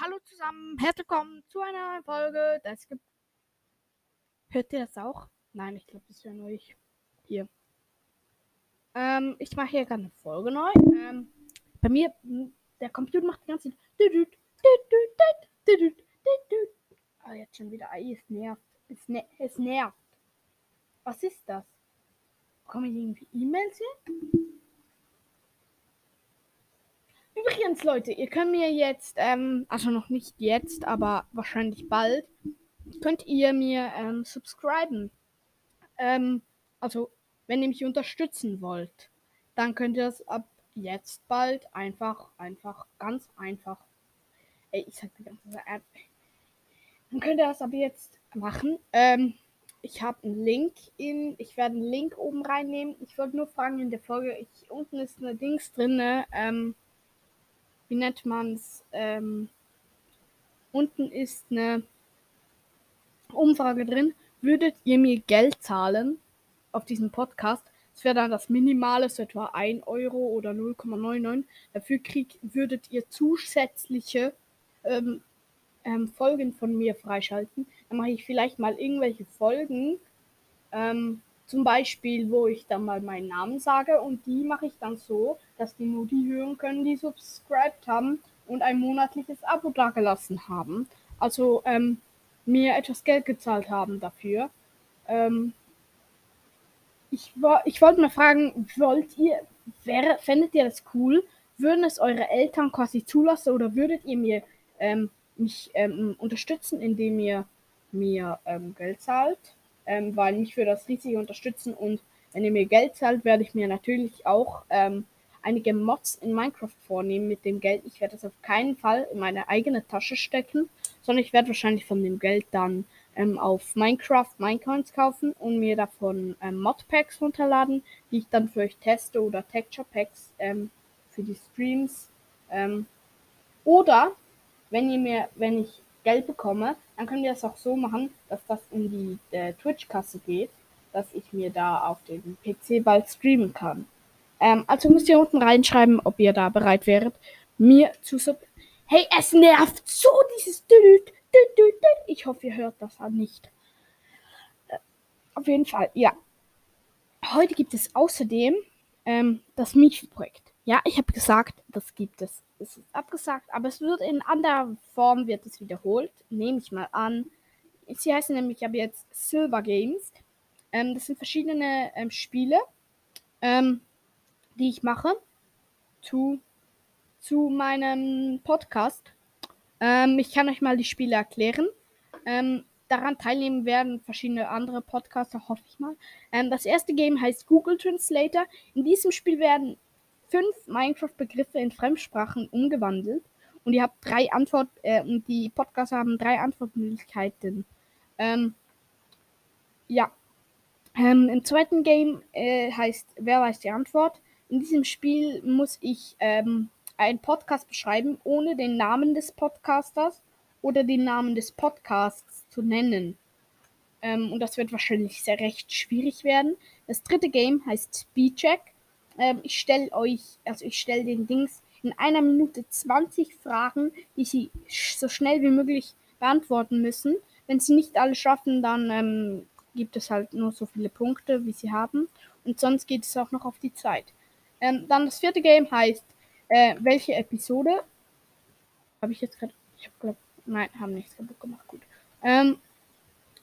hallo zusammen, herzlich willkommen zu einer neuen Folge. Das gibt. Hört ihr das auch? Nein, ich glaube, das wäre nur ich. Hier. Ähm, ich mache hier gerade eine Folge neu. Ähm, bei mir, der Computer macht die ganze Zeit. Ah, jetzt schon wieder. Ei, es nervt. Es, ne es nervt. Was ist das? Kommen irgendwie E-Mails hier? Übrigens, Leute, ihr könnt mir jetzt, ähm, also noch nicht jetzt, aber wahrscheinlich bald, könnt ihr mir ähm, subscriben. Ähm, also, wenn ihr mich unterstützen wollt, dann könnt ihr es ab jetzt bald einfach, einfach, ganz einfach. Ey, ich sag die ganze Zeit. Dann könnt ihr das ab jetzt machen. Ähm, ich habe einen Link in, ich werde einen Link oben reinnehmen. Ich wollte nur fragen in der Folge, ich, unten ist eine Dings drin, ähm, wie nennt man es? Ähm, unten ist eine Umfrage drin. Würdet ihr mir Geld zahlen auf diesen Podcast? Das wäre dann das Minimale, so etwa 1 Euro oder 0,99. Dafür krieg, würdet ihr zusätzliche ähm, ähm, Folgen von mir freischalten. Dann mache ich vielleicht mal irgendwelche Folgen. Ähm, zum Beispiel, wo ich dann mal meinen Namen sage und die mache ich dann so, dass die nur die hören können, die subscribed haben und ein monatliches Abo dagelassen haben. Also ähm, mir etwas Geld gezahlt haben dafür. Ähm, ich, ich wollte mal fragen, wollt ihr, wäre, fändet ihr das cool? Würden es eure Eltern quasi zulassen oder würdet ihr mir ähm, mich ähm, unterstützen, indem ihr mir ähm, Geld zahlt? Ähm, weil mich für das riesig unterstützen und wenn ihr mir Geld zahlt, werde ich mir natürlich auch ähm, einige Mods in Minecraft vornehmen mit dem Geld. Ich werde das auf keinen Fall in meine eigene Tasche stecken, sondern ich werde wahrscheinlich von dem Geld dann ähm, auf Minecraft Minecoins kaufen und mir davon ähm, Modpacks runterladen, die ich dann für euch teste oder Texture Packs ähm, für die Streams. Ähm, oder wenn ihr mir, wenn ich Geld bekomme, dann können wir das auch so machen, dass das in die äh, Twitch-Kasse geht, dass ich mir da auf dem PC bald streamen kann. Ähm, also müsst ihr unten reinschreiben, ob ihr da bereit wäret, mir zu sub. Hey, es nervt so dieses. Ich hoffe, ihr hört das nicht. Äh, auf jeden Fall, ja. Heute gibt es außerdem ähm, das Mietprojekt. Ja, ich habe gesagt, das gibt es. Es ist abgesagt, aber es wird in anderer Form wird es wiederholt. Nehme ich mal an. Sie heißen nämlich aber jetzt Silver Games. Ähm, das sind verschiedene ähm, Spiele, ähm, die ich mache zu, zu meinem Podcast. Ähm, ich kann euch mal die Spiele erklären. Ähm, daran teilnehmen werden verschiedene andere Podcaster, hoffe ich mal. Ähm, das erste Game heißt Google Translator. In diesem Spiel werden fünf Minecraft-Begriffe in Fremdsprachen umgewandelt und ihr habt drei Antwort äh, und die Podcasts haben drei Antwortmöglichkeiten. Ähm, ja. Ähm, Im zweiten Game äh, heißt Wer weiß die Antwort. In diesem Spiel muss ich ähm, einen Podcast beschreiben, ohne den Namen des Podcasters oder den Namen des Podcasts zu nennen. Ähm, und das wird wahrscheinlich sehr recht schwierig werden. Das dritte Game heißt Speedcheck. Ähm, ich stelle euch, also ich stelle den Dings in einer Minute 20 Fragen, die sie so schnell wie möglich beantworten müssen. Wenn sie nicht alle schaffen, dann ähm, gibt es halt nur so viele Punkte, wie sie haben. Und sonst geht es auch noch auf die Zeit. Ähm, dann das vierte Game heißt, äh, welche Episode? Habe ich jetzt gerade. Ich habe glaube. Nein, haben nichts kaputt gemacht. Gut. Ähm,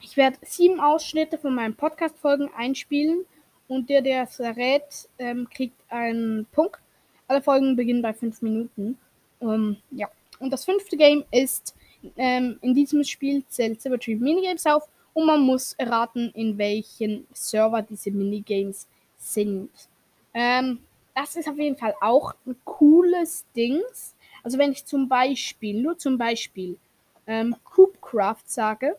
ich werde sieben Ausschnitte von meinen Podcast-Folgen einspielen und der, der es errät, ähm, kriegt einen Punkt. Alle Folgen beginnen bei 5 Minuten. Ähm, ja. Und das fünfte Game ist, ähm, in diesem Spiel zählt Silvertree Minigames auf und man muss erraten, in welchen Server diese Minigames sind. Ähm, das ist auf jeden Fall auch ein cooles Ding. Also wenn ich zum Beispiel, nur zum Beispiel, ähm, Coopcraft sage,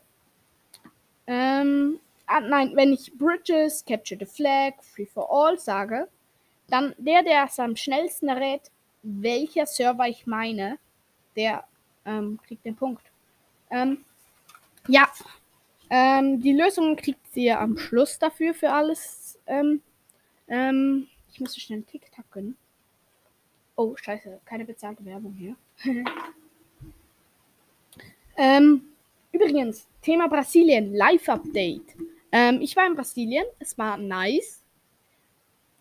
ähm, ah, nein, wenn ich Bridges, Capture the Flag, Free for All sage, dann der, der es am schnellsten errät, welcher Server ich meine, der ähm, kriegt den Punkt. Ähm, ja, ähm, die Lösung kriegt ihr am Schluss dafür für alles. Ähm, ähm, ich muss schnell einen TikTok gönnen. Oh, scheiße, keine bezahlte Werbung hier. Ähm, übrigens, Thema Brasilien, Live-Update. Ähm, ich war in Brasilien, es war nice.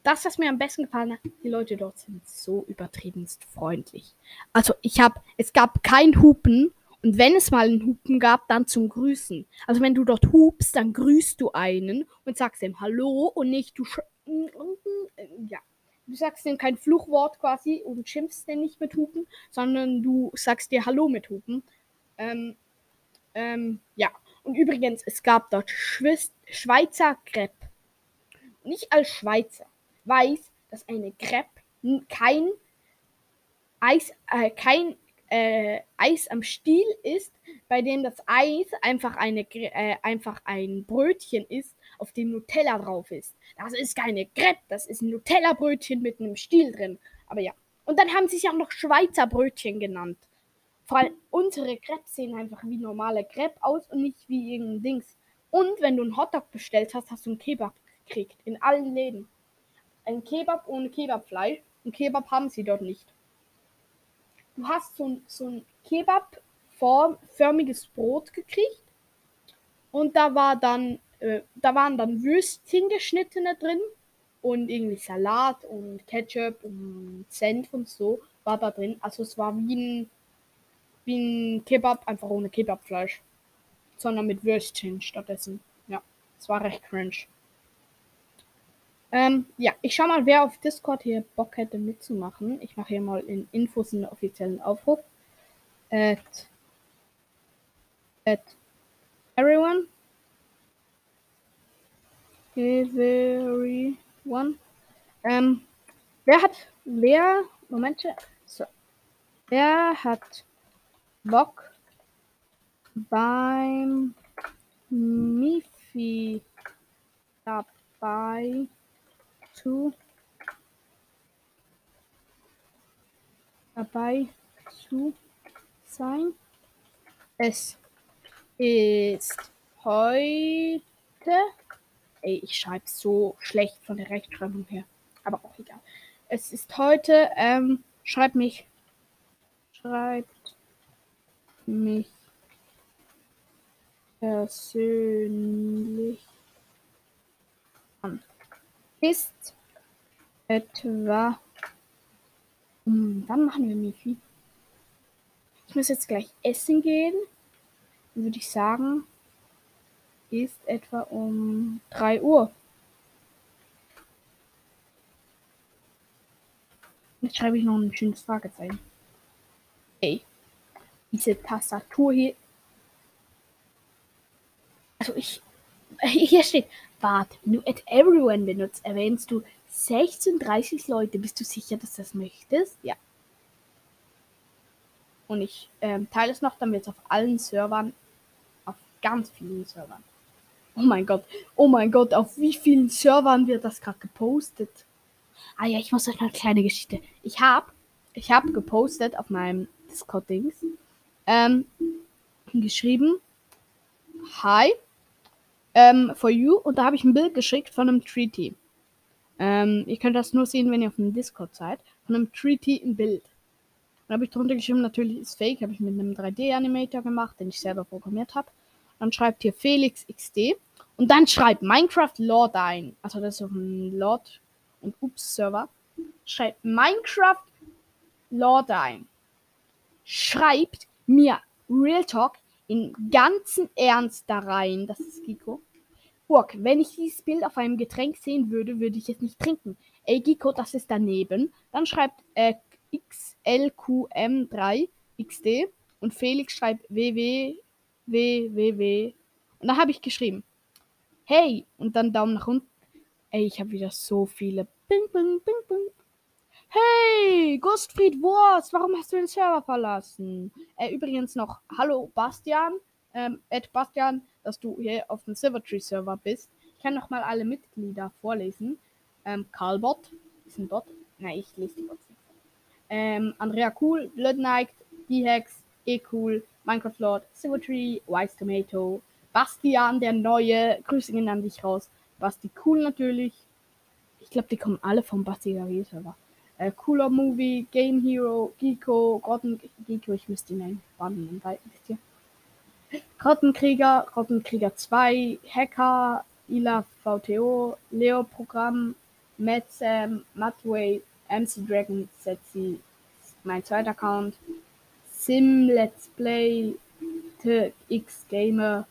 Das, was mir am besten gefallen hat, die Leute dort sind so übertriebenst freundlich. Also ich habe, es gab kein Hupen und wenn es mal einen Hupen gab, dann zum Grüßen. Also wenn du dort hupst, dann grüßt du einen und sagst ihm Hallo und nicht du, ja, du sagst ihm kein Fluchwort quasi und schimpfst den nicht mit Hupen, sondern du sagst dir Hallo mit Hupen. Ähm, ähm, ja. Und übrigens, es gab dort Schwist Schweizer Crepe. Und ich als Schweizer weiß, dass eine Crepe kein Eis, äh, kein äh, Eis am Stiel ist, bei dem das Eis einfach, eine, äh, einfach ein Brötchen ist, auf dem Nutella drauf ist. Das ist keine Crepe, das ist ein Nutella-Brötchen mit einem Stiel drin. Aber ja. Und dann haben sie sich auch noch Schweizer Brötchen genannt. Vor allem unsere Crepes sehen einfach wie normale Crepe aus und nicht wie irgendein Dings. Und wenn du einen Hotdog bestellt hast, hast du einen Kebab gekriegt. In allen Läden. Ein Kebab ohne Kebabfleisch. Und Kebab haben sie dort nicht. Du hast so ein, so ein Kebab-förmiges Brot gekriegt. Und da war dann, äh, da waren dann Würstchen geschnittene drin. Und irgendwie Salat und Ketchup und Senf und so war da drin. Also es war wie ein wie ein Kebab, einfach ohne Kebabfleisch. Sondern mit Würstchen stattdessen. Ja, es war recht cringe. Ähm, ja, ich schau mal, wer auf Discord hier Bock hätte mitzumachen. Ich mache hier mal in Infos einen offiziellen Aufruf. At, at everyone. Everyone. Ähm, wer hat, wer, Moment, so. Wer hat Bock beim Mifi dabei zu dabei zu sein. Es ist heute. Ey, ich schreibe so schlecht von der Rechtschreibung her. Aber auch egal. Es ist heute. Ähm, schreibt mich. Schreibt mich persönlich an. Ist etwa. Um, wann machen wir Mifi? Ich muss jetzt gleich essen gehen. Würde ich sagen, ist etwa um 3 Uhr. Jetzt schreibe ich noch ein schönes Fragezeichen. Ey diese Tastatur hier. Also ich. Hier steht, wenn du at everyone benutzt, erwähnst du 36 Leute. Bist du sicher, dass du das möchtest? Ja. Und ich ähm, teile es noch, dann wird es auf allen Servern, auf ganz vielen Servern. Oh mein Gott, oh mein Gott, auf wie vielen Servern wird das gerade gepostet? Ah ja, ich muss euch eine kleine Geschichte. Ich habe ich hab gepostet auf meinem Discord-Dings ähm, geschrieben, Hi, ähm, for you. Und da habe ich ein Bild geschickt von einem Treaty. Ähm, ihr könnt das nur sehen, wenn ihr auf dem Discord seid. Von einem Treaty ein Bild. Dann habe ich drunter geschrieben, natürlich ist fake, habe ich mit einem 3D-Animator gemacht, den ich selber programmiert habe. Dann schreibt hier Felix XD und dann schreibt Minecraft Lord ein. Also das ist auf einem Lord und Ups Server. Schreibt Minecraft Lord ein. Schreibt mir Real Talk in ganzen Ernst da rein. Das ist Giko. Burg, wenn ich dieses Bild auf einem Getränk sehen würde, würde ich es nicht trinken. Ey, Giko, das ist daneben. Dann schreibt äh, XLQM3XD und Felix schreibt WWWWW. Und da habe ich geschrieben, hey, und dann Daumen nach unten. Ey, ich habe wieder so viele. Bing, bing, bing, bing. Hey, Gustfried Wurst, warum hast du den Server verlassen? Äh, übrigens noch, hallo Bastian, ähm, Ed Bastian, dass du hier auf dem Silvertree Server bist. Ich kann noch mal alle Mitglieder vorlesen. Ähm, Karlbot ist ein Bot. Nein, ich lese die Bots nicht. Ähm, Andrea Cool, Blood Knight, D-Hex, E-Cool, Minecraft Lord, Silvertree, Wise Tomato, Bastian, der Neue, Grüße gehen an dich raus. Basti Cool natürlich. Ich glaube, die kommen alle vom Basti Server äh, Cooler Movie, Game Hero, Geeko, Gordon Geeko, ich müsste ihn bannen, wisst ihr. Rottenkrieger, Rottenkrieger 2, Hacker, Ila VTO, Leo Programm, Mad Sam, Matway, MC Dragon, Setzi, mein zweiter Account, Sim Let's Play, X Gamer,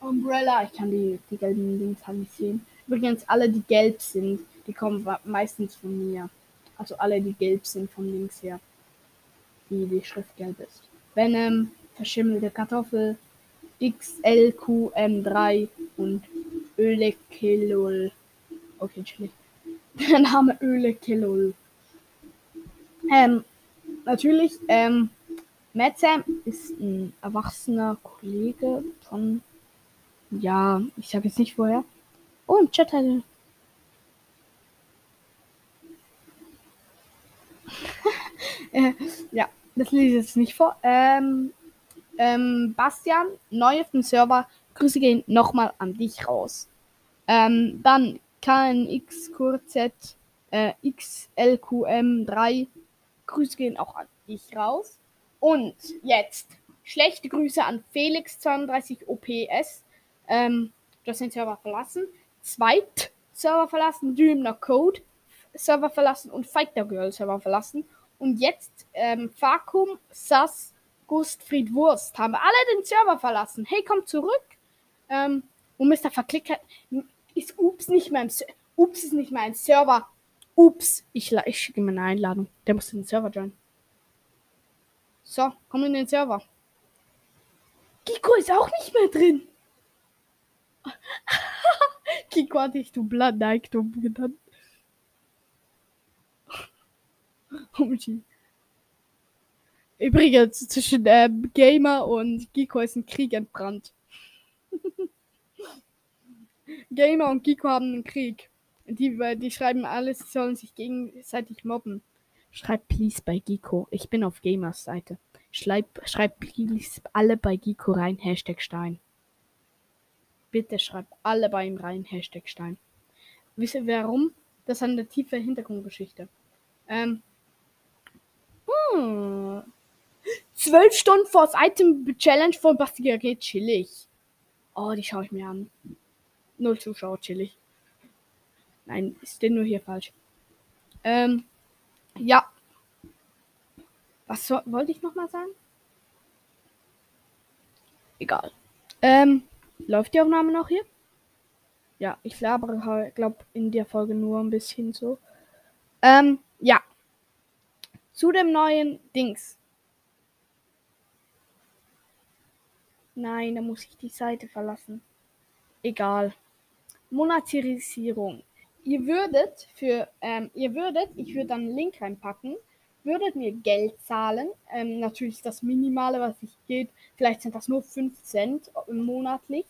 Umbrella, ich kann die, die gelben Links halt nicht sehen. Übrigens, alle, die gelb sind, die kommen meistens von mir. Also alle, die gelb sind von links her. Die die Schrift gelb ist. Venom, verschimmelte Kartoffel, XLQM3 und Ölekilol. Okay, chillig. Der Name Ölekilol. Ähm, natürlich, ähm, Matt Sam ist ein erwachsener Kollege von, ja, ich sag jetzt nicht vorher. Oh, im Chat hat äh, ja, das lese ich jetzt nicht vor. Ähm, ähm, Bastian, neu auf dem Server. Grüße gehen nochmal an dich raus. Ähm, dann KNXQZ äh, XLQM3. Grüße gehen auch an dich raus. Und jetzt schlechte Grüße an Felix32OPS. Ähm, du hast den Server verlassen. Zweit Server verlassen, Dreamner Code Server verlassen und Fighter Girl Server verlassen. Und jetzt ähm, Vakuum, Sass, Gustfried Wurst haben alle den Server verlassen. Hey, komm zurück. Ähm, und Mr. Verklick hat, ist Ups nicht mehr im Server. Ups ist nicht mehr ein Server. Ups, ich, ich schicke ihm eine Einladung. Der muss in den Server joinen. So, komm in den Server. Kiko ist auch nicht mehr drin. Kiko hatte ich du Blattneigtum genannt. Übrigens, zwischen äh, Gamer und Giko ist ein Krieg entbrannt. Gamer und Giko haben einen Krieg. Die, die schreiben alles, sie sollen sich gegenseitig mobben. Schreib please bei Giko. Ich bin auf Gamers Seite. Schreib, schreib please alle bei Giko rein, Hashtag Stein. Bitte schreib alle bei ihm rein, Hashtag Stein. Wisst ihr warum? Das ist eine tiefe Hintergrundgeschichte. Ähm, hm. Zwölf Stunden vor das Item Challenge von Basti geht chillig. Oh, die schaue ich mir an. Null Zuschauer, chillig. Nein, ist denn nur hier falsch. Ähm, ja. Was so, wollte ich nochmal sagen? Egal. Ähm, läuft die Aufnahme noch hier? Ja, ich labere, glaube in der Folge nur ein bisschen so. Ähm, ja. Zu dem neuen Dings. Nein, da muss ich die Seite verlassen. Egal. Monetarisierung. Ihr würdet für, ähm, ihr würdet, ich würde dann einen Link reinpacken, würdet mir Geld zahlen. Ähm, natürlich das Minimale, was sich geht. Vielleicht sind das nur 5 Cent monatlich.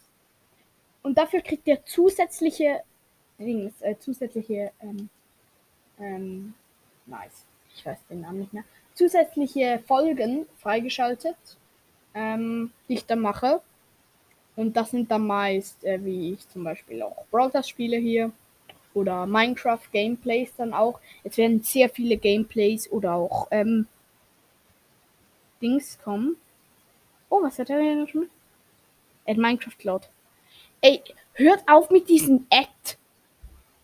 Und dafür kriegt ihr zusätzliche Dings, äh, zusätzliche, ähm, ähm, nice. Ich weiß den Namen nicht mehr. Zusätzliche Folgen freigeschaltet ähm, die ich dann mache. Und das sind dann meist, äh, wie ich zum Beispiel auch Browser spiele hier. Oder Minecraft Gameplays dann auch. Es werden sehr viele Gameplays oder auch ähm, Dings kommen. Oh, was hat er denn schon? At Minecraft Cloud. Ey, hört auf mit diesem Ad.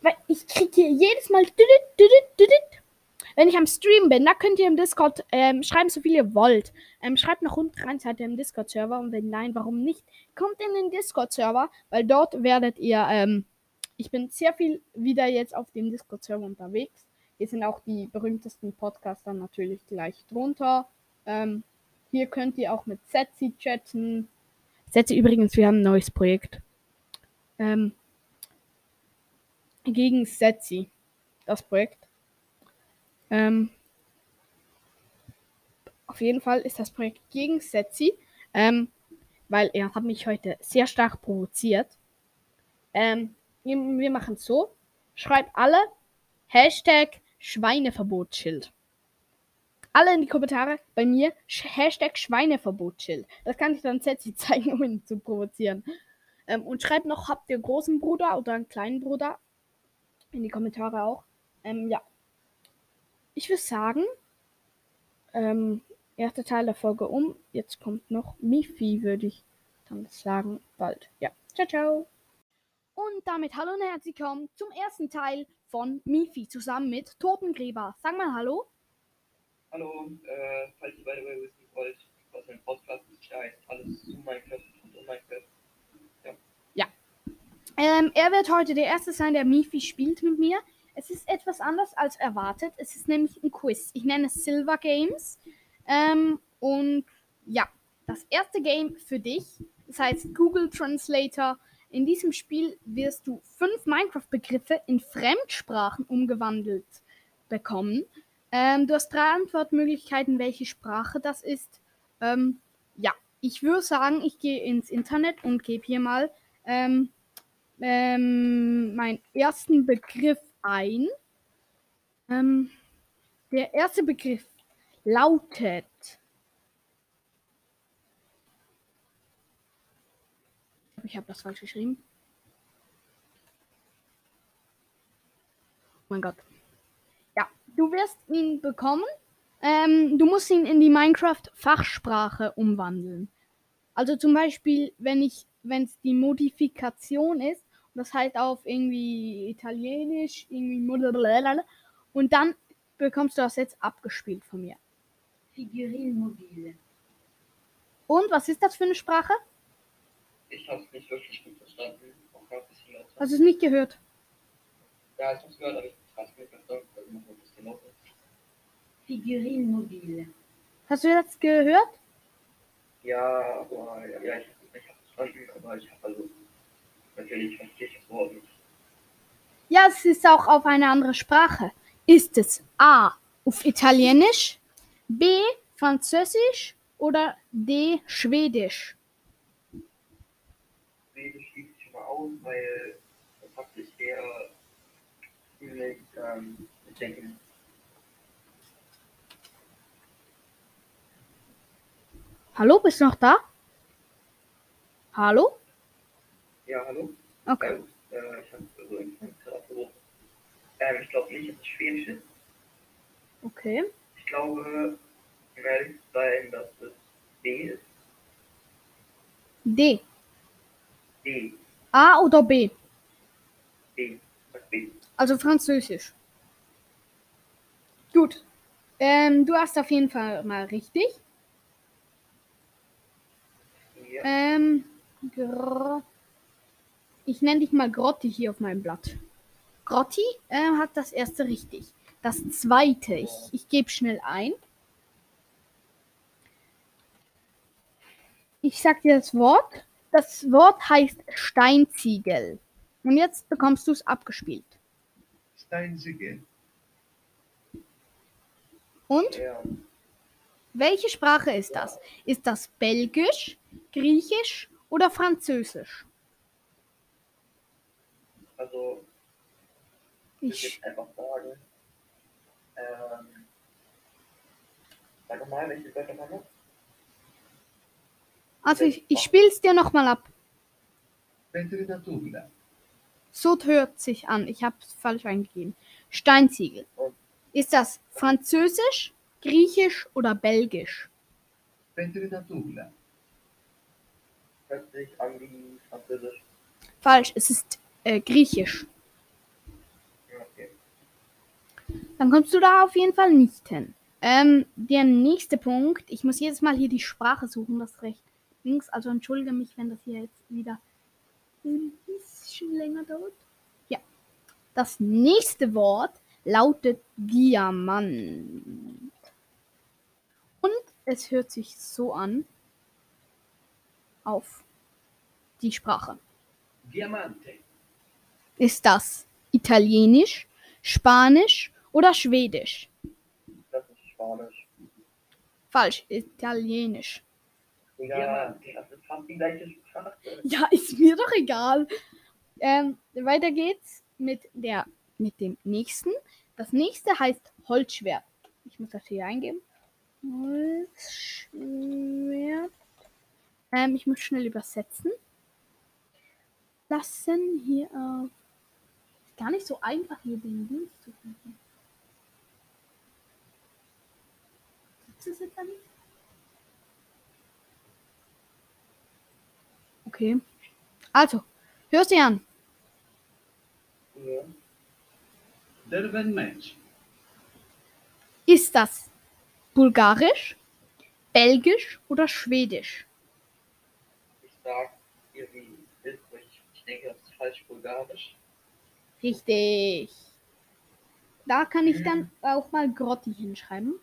Weil ich kriege hier jedes Mal wenn ich am Stream bin, da könnt ihr im Discord ähm, schreiben, so viel ihr wollt. Ähm, schreibt noch unten rein, seid ihr im Discord-Server und wenn nein, warum nicht? Kommt in den Discord-Server, weil dort werdet ihr, ähm, ich bin sehr viel wieder jetzt auf dem Discord-Server unterwegs. Hier sind auch die berühmtesten Podcaster natürlich gleich drunter. Ähm, hier könnt ihr auch mit Setzi chatten. Setzi übrigens, wir haben ein neues Projekt. Ähm, gegen Setzi. Das Projekt. Ähm, auf jeden Fall ist das Projekt gegen Setzi, ähm, weil er hat mich heute sehr stark provoziert. Ähm, wir, machen es so. Schreibt alle Hashtag Schweineverbotsschild. Alle in die Kommentare bei mir Hashtag Schweineverbotsschild. Das kann ich dann Setzi zeigen, um ihn zu provozieren. Ähm, und schreibt noch, habt ihr einen großen Bruder oder einen kleinen Bruder? In die Kommentare auch. Ähm, ja, ich würde sagen, ähm, erste Teil der Folge um. Jetzt kommt noch Mifi, würde ich dann sagen, bald. Ja, ciao, ciao. Und damit hallo und herzlich willkommen zum ersten Teil von Mifi zusammen mit Totengräber. Sag mal Hallo. Hallo, äh, falls ihr by the way wissen wollt, was mein Podcast ist, heißt alles zu Minecraft und um Minecraft. Ähm, er wird heute der Erste sein, der Mifi spielt mit mir. Es ist etwas anders als erwartet. Es ist nämlich ein Quiz. Ich nenne es Silver Games. Ähm, und ja, das erste Game für dich. Das heißt Google Translator. In diesem Spiel wirst du fünf Minecraft-Begriffe in Fremdsprachen umgewandelt bekommen. Ähm, du hast drei Antwortmöglichkeiten, welche Sprache das ist. Ähm, ja, ich würde sagen, ich gehe ins Internet und gebe hier mal ähm, ähm, meinen ersten Begriff ein. Ähm, der erste Begriff lautet. Ich habe das falsch geschrieben. Oh mein Gott. Ja, du wirst ihn bekommen. Ähm, du musst ihn in die Minecraft-Fachsprache umwandeln. Also zum Beispiel, wenn wenn es die Modifikation ist, das heißt auf irgendwie Italienisch, irgendwie und dann bekommst du das jetzt abgespielt von mir. Figurine mobile. Und was ist das für eine Sprache? Ich hab's nicht wirklich gut verstanden. Auch gerade ein bisschen lauter. Hast du es nicht gehört? Ja, ich hab's gehört, aber ich hab's nicht verstanden. Also machen wir ein bisschen lauter. Figurine mobile. Hast du das gehört? Ja, aber ja, ja ich hab's nicht verstanden, aber ich hab also natürlich verstehe ich das Wort nicht. Ja, es ist auch auf eine andere Sprache. Ist es A auf Italienisch, B Französisch oder D Schwedisch? Schwedisch schließe ich schon mal aus, weil das hat sich sehr ziemlich ähm, bedenken. Hallo, bist du noch da? Hallo? Ja, hallo? Okay. Ja, äh, ich habe so ein gerade versucht. Ähm, ich glaube nicht, dass es Schwedisch ist. Okay. Ich glaube, um ehrlich zu sein, dass es B ist. D. D. A oder B? B. B. Also Französisch. Gut. Ähm, du hast auf jeden Fall mal richtig. Ja. Ähm, ich nenne dich mal Grotti hier auf meinem Blatt. Grotti äh, hat das erste richtig. Das zweite, ich, ich gebe schnell ein. Ich sag dir das Wort. Das Wort heißt Steinziegel. Und jetzt bekommst du es abgespielt. Steinsiegel. Und ja. welche Sprache ist das? Ist das Belgisch, Griechisch oder Französisch? Also, ich würde Ich, jetzt einfach sagen. Ähm, sag mal, welche Wörter man noch? also ich, ich spiele es dir nochmal ab. So hört sich an. Ich habe es falsch eingegeben. Steinziegel. Ist das Französisch, Griechisch oder Belgisch? Hört sich an wie Französisch. Falsch, es ist äh, Griechisch. Dann kommst du da auf jeden Fall nicht hin. Ähm, der nächste Punkt, ich muss jedes Mal hier die Sprache suchen, das recht links. Also entschuldige mich, wenn das hier jetzt wieder ein bisschen länger dauert. Ja. Das nächste Wort lautet Diamant. Und es hört sich so an auf die Sprache. Diamante. Ist das Italienisch, Spanisch oder Schwedisch? Das ist Spanisch. Falsch, Italienisch. Ja, das ist fast die gleiche Sprache. Ja, ist mir doch egal. Ähm, weiter geht's mit der mit dem nächsten. Das nächste heißt Holzschwert. Ich muss das hier eingeben. Holzschwert. Ähm, ich muss schnell übersetzen. Lassen hier auf gar nicht so einfach, hier den Dienst zu finden. Gibt es etwa nicht? Okay. Also, hörst du an. Ja. Der Mensch. Ist das bulgarisch, belgisch oder schwedisch? Ich sag irgendwie, ich denke, das ist falsch bulgarisch. Richtig. Da kann ich dann auch mal Grotti hinschreiben.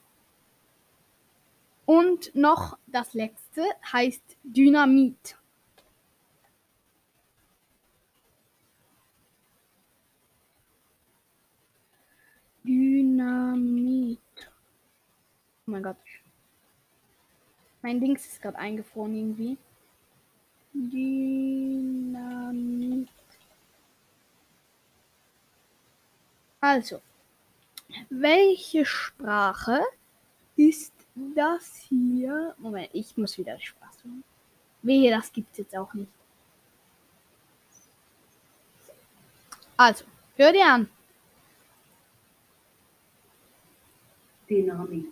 Und noch das letzte heißt Dynamit. Dynamit. Oh mein Gott. Mein Dings ist gerade eingefroren irgendwie. Dynamit. Also, welche Sprache ist das hier? Moment, ich muss wieder die Sprache suchen. Wehe, das gibt's jetzt auch nicht. Also, hör dir an. Dynamit.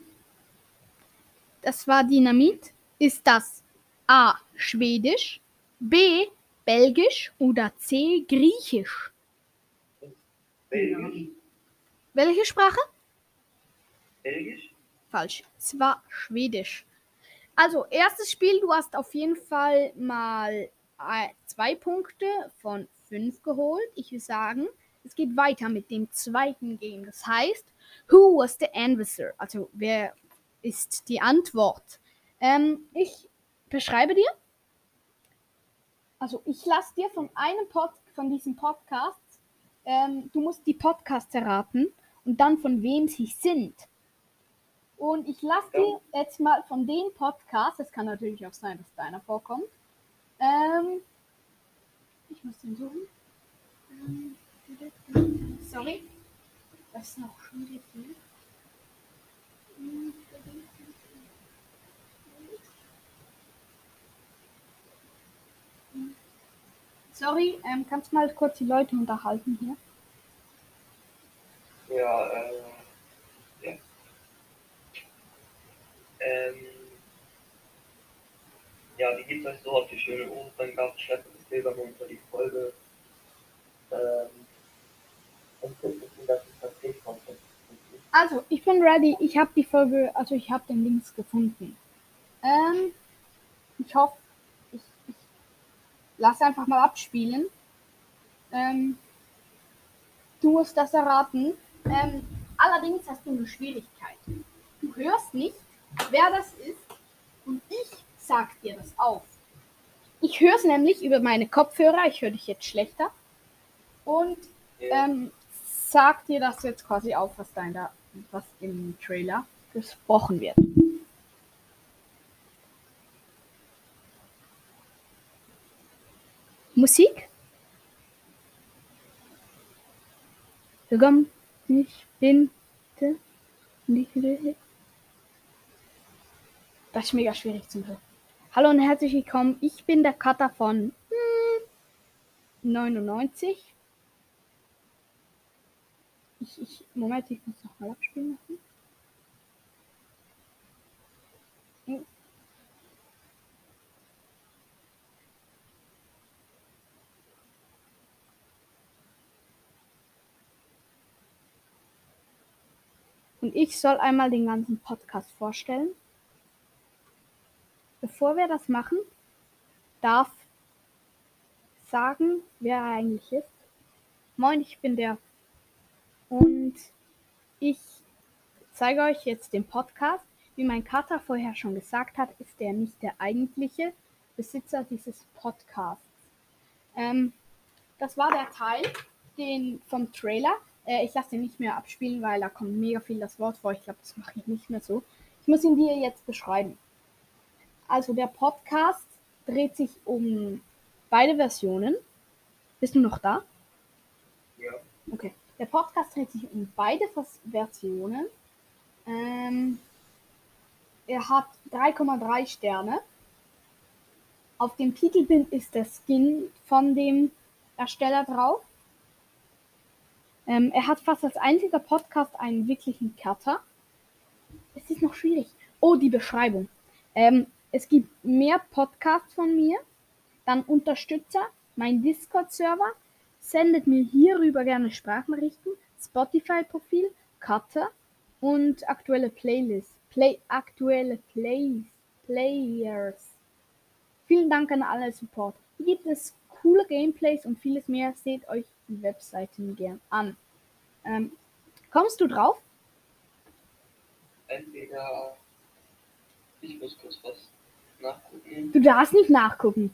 Das war Dynamit. Ist das A. Schwedisch, B. Belgisch oder C. Griechisch? Belgisch? Welche Sprache? Belgisch? Falsch. Es war Schwedisch. Also, erstes Spiel, du hast auf jeden Fall mal äh, zwei Punkte von fünf geholt. Ich will sagen, es geht weiter mit dem zweiten Game. Das heißt, who was the answer? Also, wer ist die Antwort? Ähm, ich beschreibe dir. Also, ich lasse dir von einem Pod, von diesen Podcasts, ähm, du musst die Podcasts erraten und dann von wem sie sind. Und ich lasse Ja. dir jetzt mal von den Podcasts, es kann natürlich auch sein, dass deiner vorkommt. Ähm, ich muss den suchen. Ähm, Sorry. Das ist noch schwierig hier. Sorry, ähm, kannst du mal kurz die Leute unterhalten hier? Ja, äh. Ja. Ähm. Ja, die gibt euch so auf die schöne Ostern, gab es schleppendes Silbermond für die Folge. Ähm. Und das ist ein ganzes Paket kommt. Also, ich bin ready. Ich habe die Folge, also ich habe den Links gefunden. Ähm, ich hoffe, ich, ich lasse einfach mal abspielen. Ähm, du musst das erraten. Ähm, allerdings hast du eine Schwierigkeit. Du hörst nicht, wer das ist und ich sag dir das auf. Ich höre es nämlich über meine Kopfhörer. Ich höre dich jetzt schlechter. Und ähm, sag dir das jetzt quasi auf, was da in der, was im Trailer gesprochen wird. Musik? Willkommen, ich bin Liebe. Das ist mega schwierig zum Hören. Hallo und herzlich willkommen. Ich bin der Cutter von hm, 99. Ich, ich, Moment, ich muss noch mal abspielen lassen. Und ich soll einmal den ganzen Podcast vorstellen. Bevor wir das machen, darf sagen, wer er eigentlich ist. Moin, ich bin der und ich zeige euch jetzt den Podcast. Wie mein Kater vorher schon gesagt hat, ist er nicht der eigentliche Besitzer dieses Podcasts. Ähm, das war der Teil den, vom Trailer. Äh, ich lasse den nicht mehr abspielen, weil da kommt mega viel das Wort vor. Ich glaube, das mache ich nicht mehr so. Ich muss ihn dir jetzt beschreiben. Also der Podcast dreht sich um beide Versionen. Bist du noch da? Ja. Okay. Der Podcast dreht sich um beide Vers Versionen. Ähm, er hat 3,3 Sterne. Auf dem Titelbild ist der Skin von dem Ersteller drauf. Ähm, er hat fast als einziger Podcast einen wirklichen Cutter. Es ist noch schwierig. Oh, die Beschreibung. Ähm, es gibt mehr Podcasts von mir. dann Unterstützer, mein Discord-Server, sendet mir hierüber gerne Sprachnachrichten, Spotify-Profil, Cutter und aktuelle Playlists. Play, aktuelle Plays, Players. Vielen Dank an alle Support. Hier gibt es coole Gameplays und vieles mehr. Seht euch Webseiten gern an. Ähm, kommst du drauf? Entweder ich muss kurz was nachgucken. Du darfst nicht nachgucken.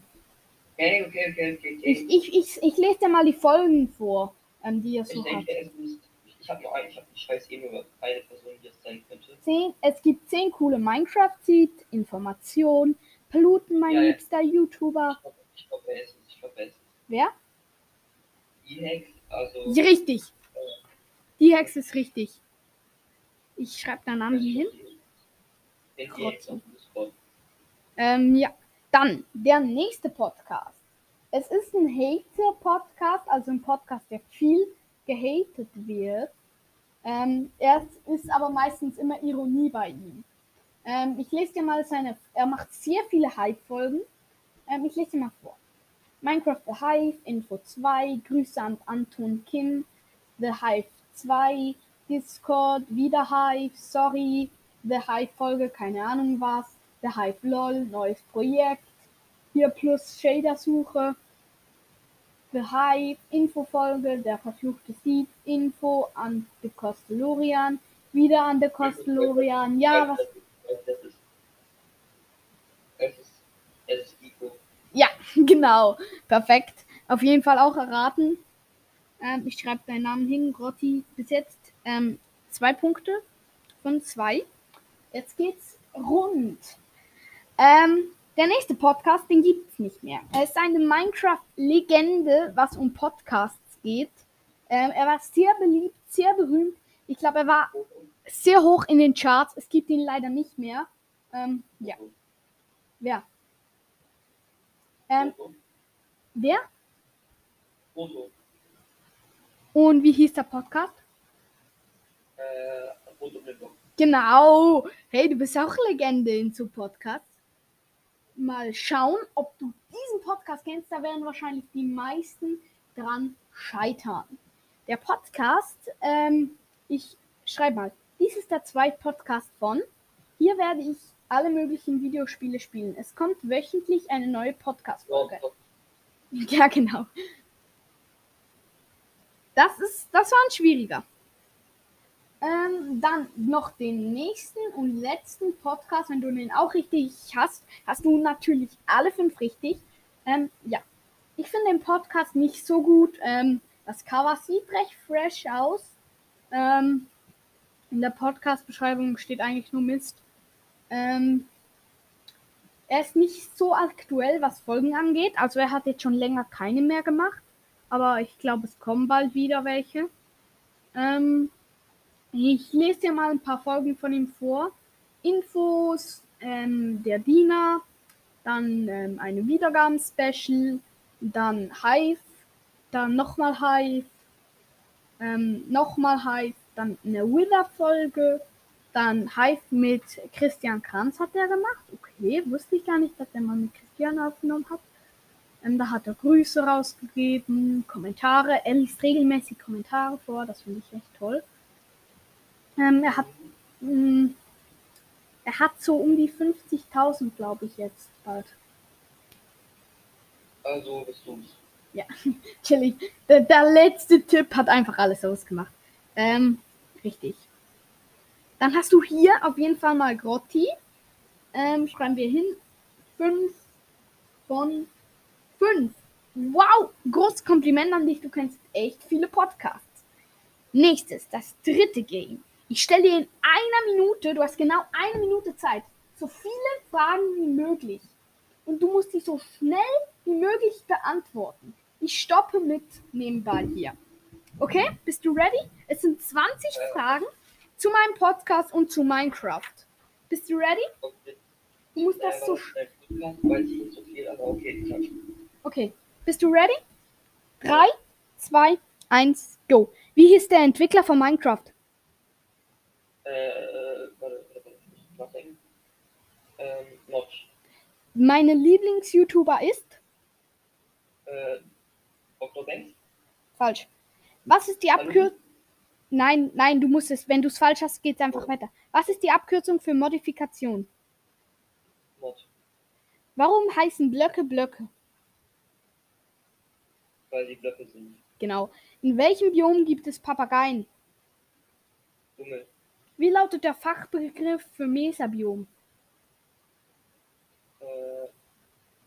Okay, okay, okay, okay. okay. Ich, ich, ich, ich lese dir mal die Folgen vor, ähm, die ihr Ich so denke, habt. es. Ich habe nur einen, ich, hab, ich weiß eh nur eine Person, die es sein könnte. Zehn, es gibt zehn coole Minecraft-Seed, Information, Paluten, mein Ja, ja. liebster YouTuber. Ich glaube, ich glaub, er ist es. Ich glaube, er ist Wer? Es. E-Hex, also. Richtig. Die Hex ist richtig. Ich schreibe deinen Namen hier hin. Ähm, ja. Dann der nächste Podcast. Es ist ein Hater-Podcast, also ein Podcast, der viel gehatet wird. Ähm, er ist aber meistens immer Ironie bei ihm. Ähm, ich lese dir mal seine. Er macht sehr viele Hype-Folgen. Ähm, ich lese dir mal vor. Minecraft The Hive, Info 2, Grüße an Anton Kim, The Hive 2, Discord, wieder Hive, sorry, The Hive Folge, keine Ahnung was, The Hive LOL, neues Projekt, hier plus Shader-Suche, The Hive, Infofolge, der verfluchte Seed, Info an The Costelorian, wieder an The Costelorian, ja, was, Es ist. Es ist. Ja, genau, perfekt, auf jeden Fall auch erraten. Ähm, ich schreibe deinen Namen hin, Grotti, bis jetzt ähm, zwei Punkte von zwei. Jetzt geht's rund. Ähm, der nächste Podcast, den gibt's nicht mehr. Er ist eine Minecraft-Legende, was um Podcasts geht. Ähm, er war sehr beliebt, sehr berühmt. Ich glaube, er war sehr hoch in den Charts. Es gibt ihn leider nicht mehr. Ähm, ja, wer? Ähm, wer? Foto. Und wie hieß der Podcast? Äh, Block. Genau. Hey, du bist auch Legende in so Podcasts. Mal schauen, ob du diesen Podcast kennst. Da werden wahrscheinlich die meisten dran scheitern. Der Podcast, ähm, ich schreibe mal, dies ist der zweite Podcast von. Hier werde ich alle möglichen Videospiele spielen. Es kommt wöchentlich eine neue Podcast-Folge. Ja, genau. Das ist, das war ein schwieriger. Ähm, dann noch den nächsten und letzten Podcast, wenn du den auch richtig hast, hast du natürlich alle fünf richtig. Ähm, ja, ich finde den Podcast nicht so gut. Ähm, das Cover sieht recht fresh aus. Ähm, in der Podcast-Beschreibung steht eigentlich nur Mist. Ähm, er ist nicht so aktuell, was Folgen angeht. Also er hat jetzt schon länger keine mehr gemacht. Aber ich glaube, es kommen bald wieder welche. Ähm, ich lese dir mal ein paar Folgen von ihm vor. Infos, ähm, der Diener, dann ähm, eine Wiedergaben-Special, dann Hive, dann nochmal Hive, ähm, nochmal Hive, dann eine Wither-Folge, dann Hive mit Christian Kranz hat er gemacht. Okay, wusste ich gar nicht, dass er mal mit Christian aufgenommen hat. Ähm, da hat er Grüße rausgegeben, Kommentare. Er liest regelmäßig Kommentare vor, das finde ich echt toll. Ähm, er hat mh, er hat so um die 50.000, glaube ich, jetzt bald. Also bist du's. Ja, chillig. Der, der letzte Tipp hat einfach alles ausgemacht. Ähm, richtig. Dann hast du hier auf jeden Fall mal Grotti. Ähm, schreiben wir hin. 5 von 5. Wow, großes Kompliment an dich. Du kennst echt viele Podcasts. Nächstes, das dritte Game. Ich stelle dir in einer Minute, du hast genau eine Minute Zeit, so viele Fragen wie möglich. Und du musst die so schnell wie möglich beantworten. Ich stoppe mit nebenbei hier. Okay, bist du ready? Es sind 20 Fragen zu meinem Podcast und zu Minecraft. Bist du ready? Jetzt, Du musst äh, das so. aber okay. Okay, bist du ready? 3, 2, 1, go. Wie hieß der Entwickler von Minecraft? Äh, warte, warte. Ähm, Notch. Meine Lieblings-YouTuber ist? Äh, Dr. Banks? Falsch. Was ist die? Abkürzung? Nein, nein, du musst es. Wenn du es falsch hast, geht es einfach weiter. Was ist die Abkürzung für Modifikation? Mord. Warum heißen Blöcke Blöcke? Weil die Blöcke sind. Genau. In welchem Biom gibt es Papageien? Dschungel. Wie lautet der Fachbegriff für Mesabiom? Äh,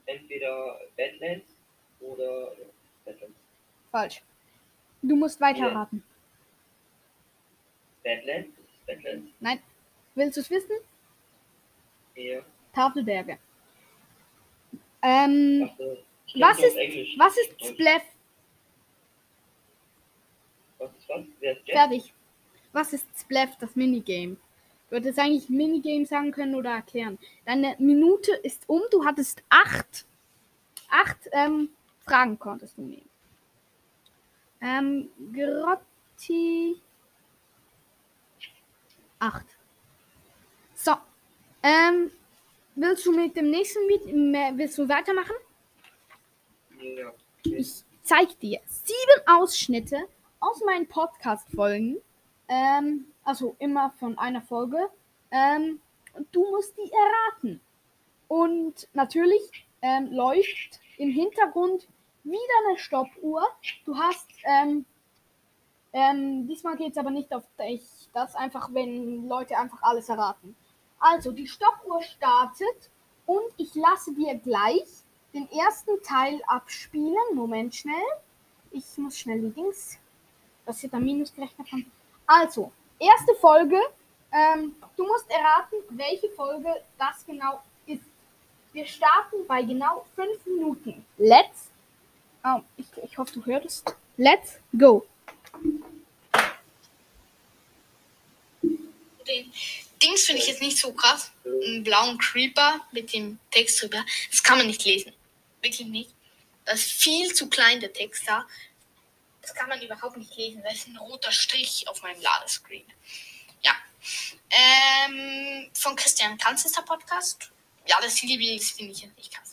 entweder Badlands oder Badlands. Falsch. Du musst weiter Ja. Badlands? Badlands? Nein. Willst du es wissen? Ja. Tafelberge. Ähm, ich was ist, was ist. Splash? Was ist was? Wer ist? Fertig. Was ist Splash, das Minigame? Du hättest eigentlich Minigame sagen können oder erklären. Deine Minute ist um. Du hattest acht, acht ähm, Fragen konntest du nehmen. Ähm, Grotti. Acht. So. Ähm, willst du mit dem nächsten äh, willst du weitermachen? Ja. Ich zeig dir sieben Ausschnitte aus meinen Podcast-Folgen. Ähm, also immer von einer Folge. Ähm, du musst die erraten. Und natürlich ähm, läuft im Hintergrund wieder eine Stoppuhr. Du hast, ähm, ähm, diesmal geht es aber nicht auf dich. Das ist einfach, wenn Leute einfach alles erraten. Also, die Stoppuhr startet und ich lasse dir gleich den ersten Teil abspielen. Moment schnell. Ich muss schnell die Dings. Das hier dann Minus gerechnet haben. Also, erste Folge. Ähm, du musst erraten, welche Folge das genau ist. Wir starten bei genau 5 Minuten. Let's. Oh, ich, ich hoffe, du hörst. Let's go. Den Dings finde ich jetzt nicht so krass. Einen blauen Creeper mit dem Text drüber. Das kann man nicht lesen. Wirklich nicht. Das ist viel zu klein, der Text da. Das kann man überhaupt nicht lesen. Da ist ein roter Strich auf meinem Ladescreen. Ja. Ähm, von Christian Kanz ist der Podcast. Ja, das das finde ich jetzt nicht krass.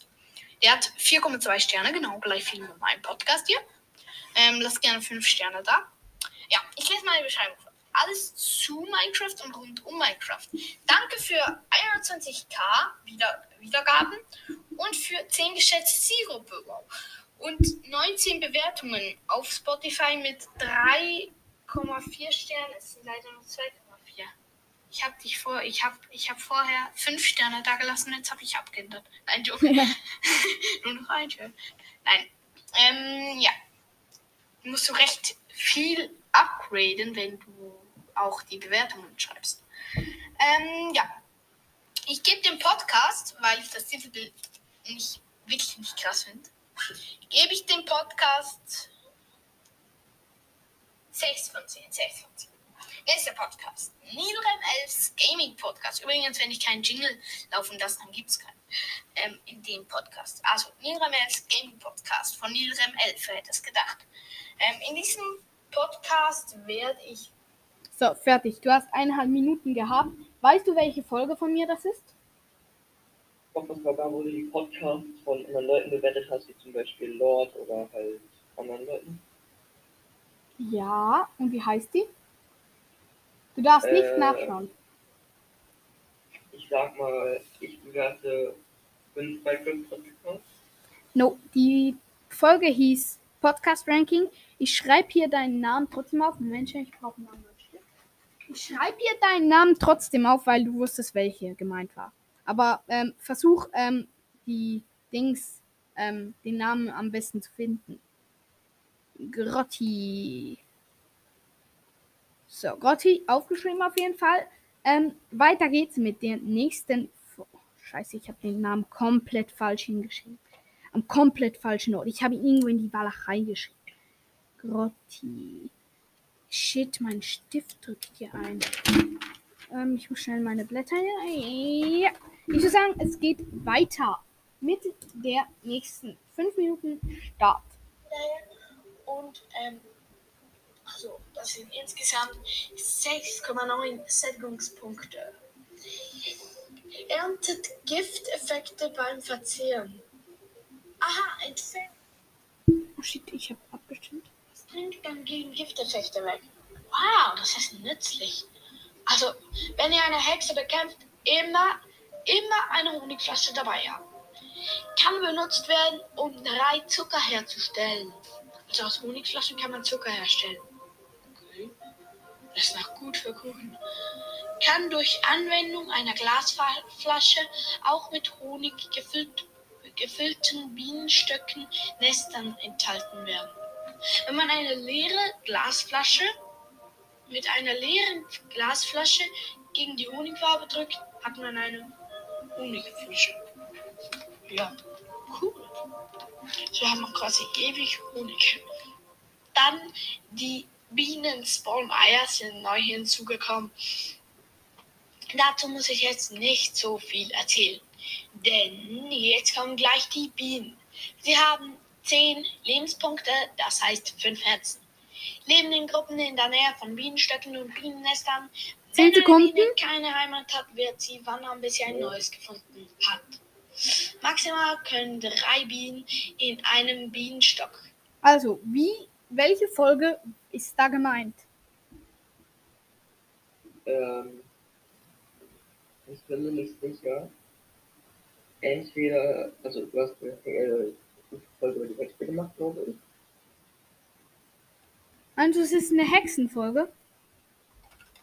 Der hat 4,2 Sterne, genau gleich viel mit meinem Podcast hier. Ähm, lasst gerne 5 Sterne da. Ja, ich lese mal die Beschreibung vor. Alles zu Minecraft und rund um Minecraft. Danke für 21k Wieder Wiedergaben und für 10 geschätzte Zero-Bürger und 19 Bewertungen auf Spotify mit 3,4 Sternen. Es sind leider nur 2,4. Ich habe dich vor, ich habe ich hab vorher 5 Sterne da gelassen, jetzt habe ich abgeändert. Nein, Joke. nur noch ein Stern. Nein. Ähm, ja. Musst du recht viel upgraden, wenn du auch die Bewertungen schreibst. Ähm, ja. Ich gebe dem Podcast, weil ich das Titelbild nicht wirklich nicht krass finde, gebe ich dem Podcast 6 von 10. 6 von 10. Nächster Podcast. Nilrem Elfs Gaming Podcast. Übrigens, wenn ich keinen Jingle laufen lasse, dann gibt es keinen. Ähm, in dem Podcast. Also, Nilrem Elfs Gaming Podcast von Nilrem Elf, wer hätte es gedacht. Ähm, in diesem Podcast werde ich So, fertig. Du hast eineinhalb Minuten gehabt. Weißt du, welche Folge von mir das ist? Ich glaube, das war da, wo du die Podcasts von anderen Leuten bewertet hast, wie zum Beispiel Lord oder halt anderen Leuten. Ja. Und wie heißt die? Du darfst nicht Äh, nachschauen. Ich sag mal, ich bewerte 5 bei 5 Podcasts. No, die Folge hieß Podcast Ranking. Ich schreibe hier deinen Namen trotzdem auf. Mensch, ich brauche einen anderen Schreibe hier deinen Namen trotzdem auf, weil du wusstest, welche gemeint war. Aber ähm, versuch ähm, die Dings, ähm, den Namen am besten zu finden. Grotti. So, Grotti, aufgeschrieben auf jeden Fall. Ähm, weiter geht's mit der nächsten. Fo- Scheiße, ich habe den Namen komplett falsch hingeschrieben. Am komplett falschen Ort. Ich habe ihn irgendwo in die Walachei geschrieben. Grotti. Shit, mein Stift drückt hier ein. Ähm, ich muss schnell meine Blätter hier. Ja. Ich würde sagen, es geht weiter mit der nächsten 5 Minuten Start. und ähm, also das sind insgesamt 6,9 Sättigungspunkte. Erntet Gifteffekte beim Verzehren. Aha, entfernt. Oh shit, ich habe abgestimmt. Bringt dann gegen Gifteffekte weg. Wow, das ist nützlich. Also, wenn ihr eine Hexe bekämpft, immer, immer eine Honigflasche dabei haben. Kann benutzt werden, um drei Zucker herzustellen. Also aus Honigflaschen kann man Zucker herstellen. Okay. Das ist noch gut für Kuchen. Kann durch Anwendung einer Glasflasche auch mit Honig gefüllt, gefüllten Bienenstöcken Nestern enthalten werden. Wenn man eine leere Glasflasche mit einer leeren Glasflasche gegen die Honigwabe drückt, hat man eine Honigflasche. Ja, cool. So haben wir quasi ewig Honig. Dann die Bienen Spawn-Eier sind neu hinzugekommen. Dazu muss ich jetzt nicht so viel erzählen. Denn jetzt kommen gleich die Bienen. Sie haben 10 Lebenspunkte, das heißt 5 Herzen. Leben in Gruppen in der Nähe von Bienenstöcken und Bienennestern. Wenn eine Sekunden. Biene keine Heimat hat, wird sie wandern, bis sie ein neues gefunden hat. Maximal können drei Bienen in einem Bienenstock. Also, wie, welche Folge ist da gemeint? Ähm, ich bin mir nicht sicher. Entweder, also du hast eine äh, Folge über die Hexe gemacht, glaube ich. Also, es ist eine Hexenfolge.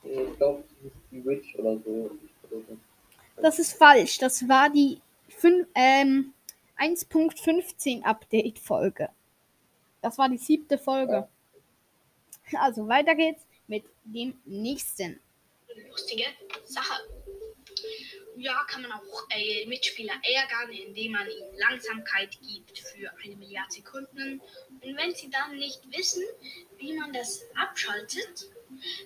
Ich glaube, es ist die Witch oder so. Das ist falsch. Das war die fün- ähm, 1.15 Update-Folge. Das war die siebte Folge. Also, weiter geht's mit dem nächsten. Lustige Sache. Ja, kann man auch äh, Mitspieler ärgern, indem man ihnen Langsamkeit gibt für eine Milliarde Sekunden. Und wenn sie dann nicht wissen, wie man das abschaltet,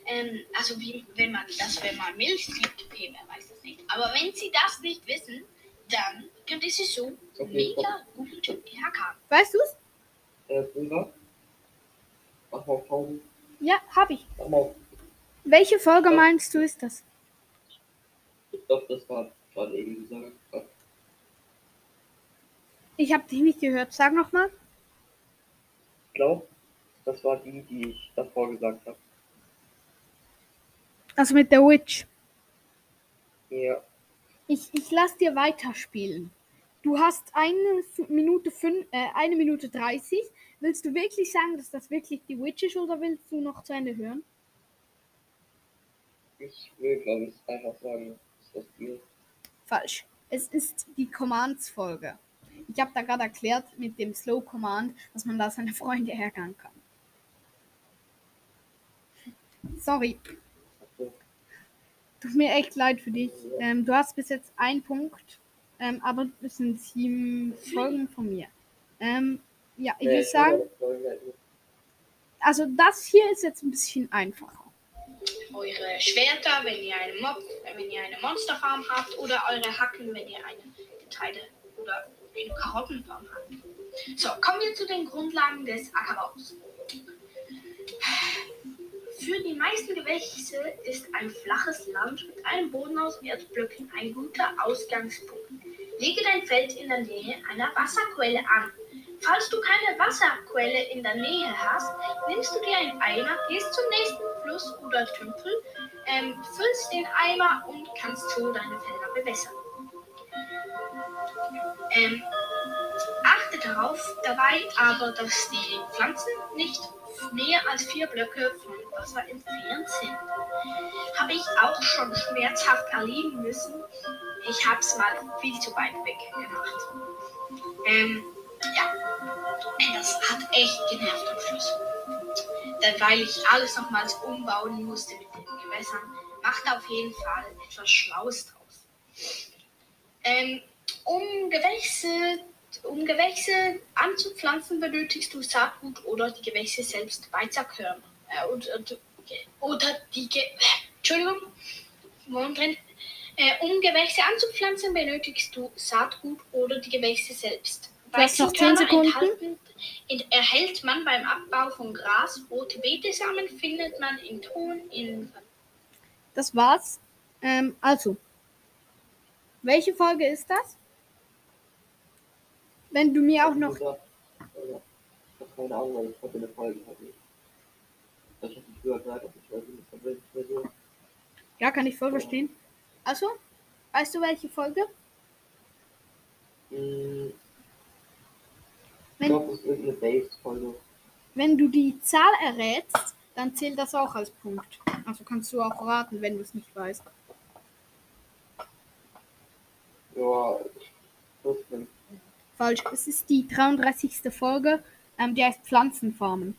ähm, also wie, wenn man das, wenn man Milch gibt, okay, wer weiß das nicht. Aber wenn sie das nicht wissen, dann könnte sie so Okay, mega gut ärgern. Weißt äh. Mach mal Pause. Ja, hab ich. Mach mal. Welche Folge meinst du ist das? Glaube, das war gerade eben gesagt. Ich habe dich nicht gehört. Sag noch mal. Ich glaube, das war die, die ich davor gesagt habe. Also mit der Witch. Ja, Ich, ich lass dir weiterspielen. Du hast eine Minute fün- äh, eine Minute 30. Willst du wirklich sagen, dass das wirklich die Witch ist oder willst du noch zu Ende hören? ich will, glaube ich, einfach sagen, das. Falsch. Es ist die Commands-Folge. Ich habe da gerade erklärt mit dem Slow Command, dass man da seine Freunde ärgern kann. Sorry, So. tut mir echt leid für dich. Ähm, du hast bis jetzt einen Punkt, ähm, aber es sind sieben Folgen von mir. Ähm, ja, ich würde sagen, also das hier ist jetzt ein bisschen einfacher. Eure Schwerter, wenn ihr eine Mob, wenn ihr eine Monsterfarm habt, oder eure Hacken, wenn ihr eine Getreide oder eine Karottenfarm habt. So, kommen wir zu den Grundlagen des Ackerbaus. Für die meisten Gewächse ist ein flaches Land mit einem Boden aus Erdblöcken ein guter Ausgangspunkt. Lege dein Feld in der Nähe einer Wasserquelle an. Falls du keine Wasserquelle in der Nähe hast, nimmst du dir einen Eimer, gehst zum nächsten Fluss oder Tümpel, ähm, füllst den Eimer und kannst so deine Felder bewässern. Ähm, achte darauf dabei aber, dass die Pflanzen nicht mehr als vier Blöcke von Wasser entfernt sind. Habe ich auch schon schmerzhaft erleben müssen. Ich habe es mal viel zu weit weg gemacht. Ähm, ja, das hat echt genervt am Schluss. Dann, weil ich alles nochmals umbauen musste mit den Gewässern. Macht auf jeden Fall etwas Schlaues draus. Ähm, um Gewächse, um Gewächse anzupflanzen, benötigst du Saatgut oder die Gewächse selbst Weizerkörner. Äh, und, und, oder die Ge Entschuldigung, drin. Äh, um Gewächse anzupflanzen, benötigst du Saatgut oder die Gewächse selbst. Du hast noch 10 Weizenkörner Sekunden. erhält man beim Abbau von Gras. Rote Betesamen findet man in Ton in Das war's. Ähm, also, welche Folge ist das? Wenn du mir auch noch. Also, habe keine Ahnung, weil ich heute eine Folge hatte. Das habe ich früher gesagt, aber ich weiß nicht, ob das nicht mehr so. Ja, kann ich voll verstehen. Also, weißt du welche Folge? Hm, ich Wenn, glaube, das ist irgendeine Base-Folge. wenn du die Zahl errätst, dann zählt das auch als Punkt. Also kannst du auch raten, wenn du es nicht weißt. Ja, plus fünf. Falsch. Es ist die 33. Folge, ähm, die heißt Pflanzenfarmen.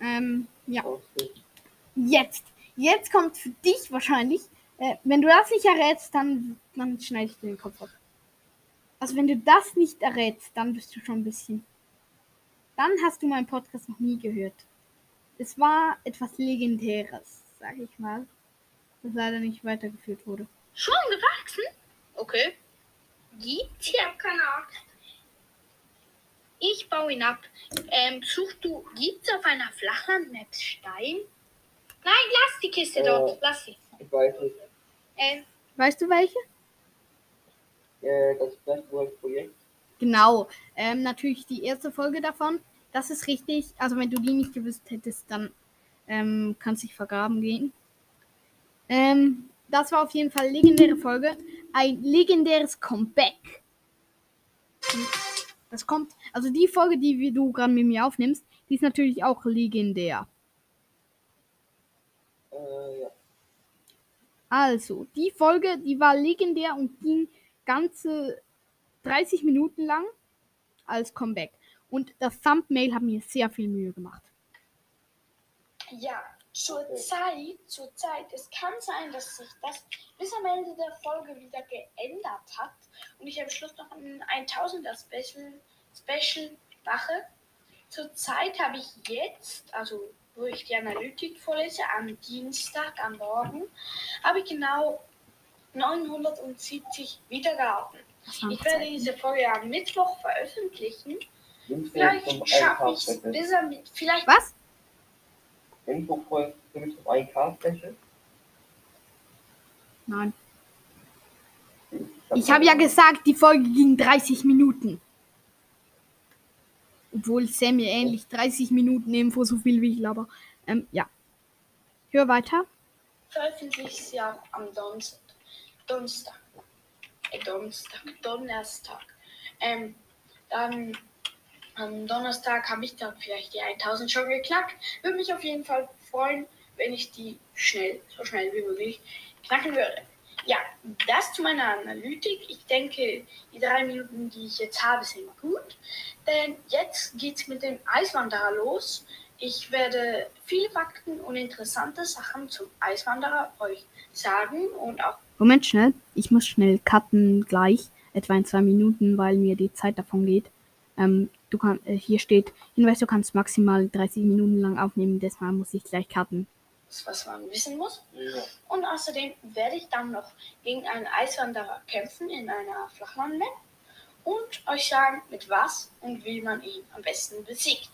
Ähm, ja. Ausrichten. Jetzt. Jetzt kommt für dich wahrscheinlich. Äh, wenn du das nicht errätst, dann, dann schneide ich dir den Kopf ab. Also wenn du das nicht errätst, dann bist du schon ein bisschen. Dann hast du meinen Podcast noch nie gehört. Es war etwas Legendäres, sag ich mal. Das leider nicht weitergeführt wurde. Schon gewachsen? Okay. Gibt's ja keine Angst. Ich baue ihn ab. Ähm, suchst du, gibt's auf einer Flachland-Map Stein? Nein, lass die Kiste Äh. dort. Lass sie. Ich weiß nicht. Ähm, Weißt du welche? Äh, das Flashpoint-Projekt. Genau. Ähm, natürlich die erste Folge davon. Das ist richtig. Also wenn du die nicht gewusst hättest, dann ähm, kannst du dich vergraben gehen. Ähm, das war auf jeden Fall eine legendäre Folge. Ein legendäres Comeback. Das kommt. Also die Folge, die du gerade mit mir aufnimmst, die ist natürlich auch legendär. Äh, ja. Also, die Folge, die war legendär und ging ganze 30 Minuten lang als Comeback. Und das Thumbnail hat mir sehr viel Mühe gemacht. Ja, zur. Zeit, zur Zeit, es kann sein, dass sich das bis am Ende der Folge wieder geändert hat und ich am Schluss noch ein 1000er Special, Special mache. Zur Zeit habe ich jetzt, also wo ich die Analytik vorlese, am Dienstag, am Morgen, habe ich genau 970 Wiedergaben. Ich werde diese Folge am Mittwoch veröffentlichen. Vielleicht schaffe ich es 1K-Special. bis am Vielleicht Was? Info folgt zum 1K-Special. Nein. Ich habe ja gesagt, die Folge ging 30 Minuten. Obwohl Sam mir ähnlich 30 Minuten Info so viel wie ich laber. Ähm, ja. Hör weiter. veröffentliche auch am Donnerstag. Donnerstag. Äh, Donnerstag. Donnerstag. Ähm, dann am Donnerstag habe ich dann vielleicht die 1000 schon geknackt. Würde mich auf jeden Fall freuen, wenn ich die schnell, so schnell wie möglich knacken würde. Ja, das zu meiner Analytik. Ich denke, die drei Minuten, die ich jetzt habe, sind gut. Denn jetzt geht's mit dem Eiswanderer los. Ich werde viele Fakten und interessante Sachen zum Eiswanderer euch sagen und auch Moment schnell. Ich muss schnell cutten gleich. Etwa in zwei Minuten, weil mir die Zeit davon geht. Ähm, du kann, äh, hier steht, Hinweis, du kannst maximal 30 Minuten lang aufnehmen. Deshalb muss ich gleich cutten. was man wissen muss. Ja. Und außerdem werde ich dann noch gegen einen Eiswanderer kämpfen in einer Flachlandmap und euch sagen, mit was und wie man ihn am besten besiegt.